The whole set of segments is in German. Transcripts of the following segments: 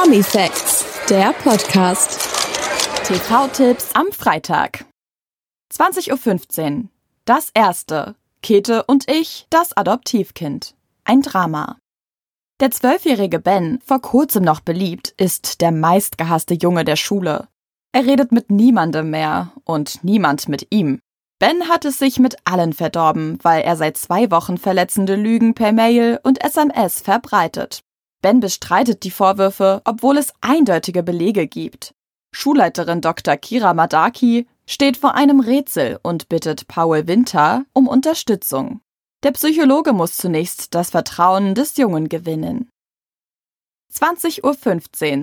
Promi Facts, der Podcast. TV-Tipps am Freitag. 20.15 Uhr. Das erste. Käthe und ich, das Adoptivkind. Ein Drama. Der zwölfjährige Ben, vor kurzem noch beliebt, ist der meistgehasste Junge der Schule. Er redet mit niemandem mehr und niemand mit ihm. Ben hat es sich mit allen verdorben, weil er seit zwei Wochen verletzende Lügen per Mail und SMS verbreitet. Ben bestreitet die Vorwürfe, obwohl es eindeutige Belege gibt. Schulleiterin Dr. Kira Madaki steht vor einem Rätsel und bittet Paul Winter um Unterstützung. Der Psychologe muss zunächst das Vertrauen des Jungen gewinnen. 20.15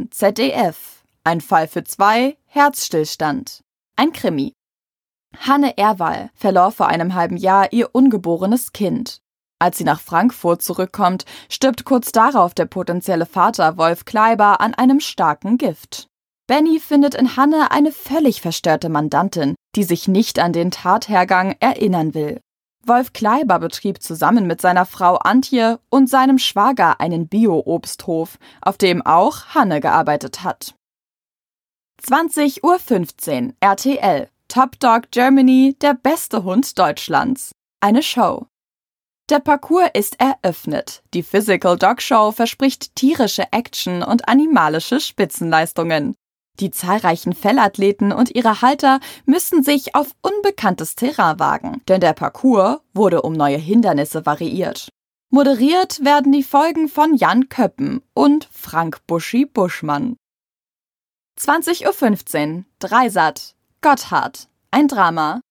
Uhr ZDF. Ein Fall für zwei, Herzstillstand. Ein Krimi. Hanne Erwall verlor vor einem halben Jahr ihr ungeborenes Kind. Als sie nach Frankfurt zurückkommt, stirbt kurz darauf der potenzielle Vater Wolf Kleiber an einem starken Gift. Benny findet in Hanne eine völlig verstörte Mandantin, die sich nicht an den Tathergang erinnern will. Wolf Kleiber betrieb zusammen mit seiner Frau Antje und seinem Schwager einen Bio-Obsthof, auf dem auch Hanne gearbeitet hat. 20.15 Uhr RTL Top Dog Germany, der beste Hund Deutschlands. Eine Show. Der Parcours ist eröffnet. Die Physical Dog Show verspricht tierische Action und animalische Spitzenleistungen. Die zahlreichen Fellathleten und ihre Halter müssen sich auf unbekanntes Terrain wagen, denn der Parcours wurde um neue Hindernisse variiert. Moderiert werden die Folgen von Jan Köppen und Frank Buschi Buschmann. 20.15 Uhr Dreisat Gotthard ein Drama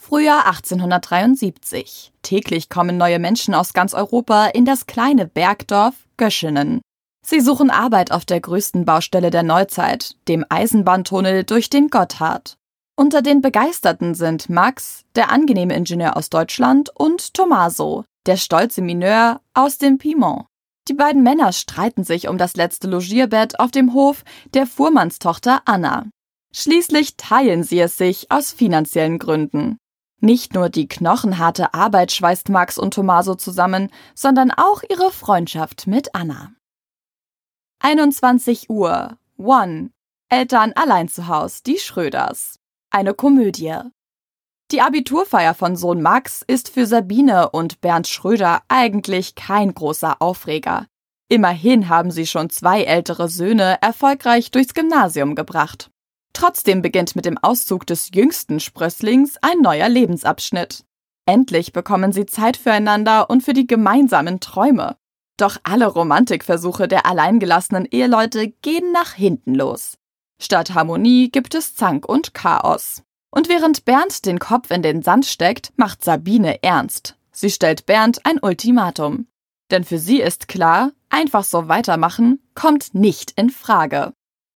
Frühjahr 1873. Täglich kommen neue Menschen aus ganz Europa in das kleine Bergdorf Göschenen. Sie suchen Arbeit auf der größten Baustelle der Neuzeit, dem Eisenbahntunnel durch den Gotthard. Unter den Begeisterten sind Max, der angenehme Ingenieur aus Deutschland, und Tommaso, der stolze Mineur aus dem Piemont. Die beiden Männer streiten sich um das letzte Logierbett auf dem Hof der Fuhrmannstochter Anna. Schließlich teilen sie es sich aus finanziellen Gründen. Nicht nur die knochenharte Arbeit schweißt Max und Tommaso zusammen, sondern auch ihre Freundschaft mit Anna. 21 Uhr. One. Eltern allein zu Haus, die Schröders. Eine Komödie. Die Abiturfeier von Sohn Max ist für Sabine und Bernd Schröder eigentlich kein großer Aufreger. Immerhin haben sie schon zwei ältere Söhne erfolgreich durchs Gymnasium gebracht. Trotzdem beginnt mit dem Auszug des jüngsten Sprösslings ein neuer Lebensabschnitt. Endlich bekommen sie Zeit füreinander und für die gemeinsamen Träume. Doch alle Romantikversuche der alleingelassenen Eheleute gehen nach hinten los. Statt Harmonie gibt es Zank und Chaos. Und während Bernd den Kopf in den Sand steckt, macht Sabine ernst. Sie stellt Bernd ein Ultimatum. Denn für sie ist klar, einfach so weitermachen kommt nicht in Frage.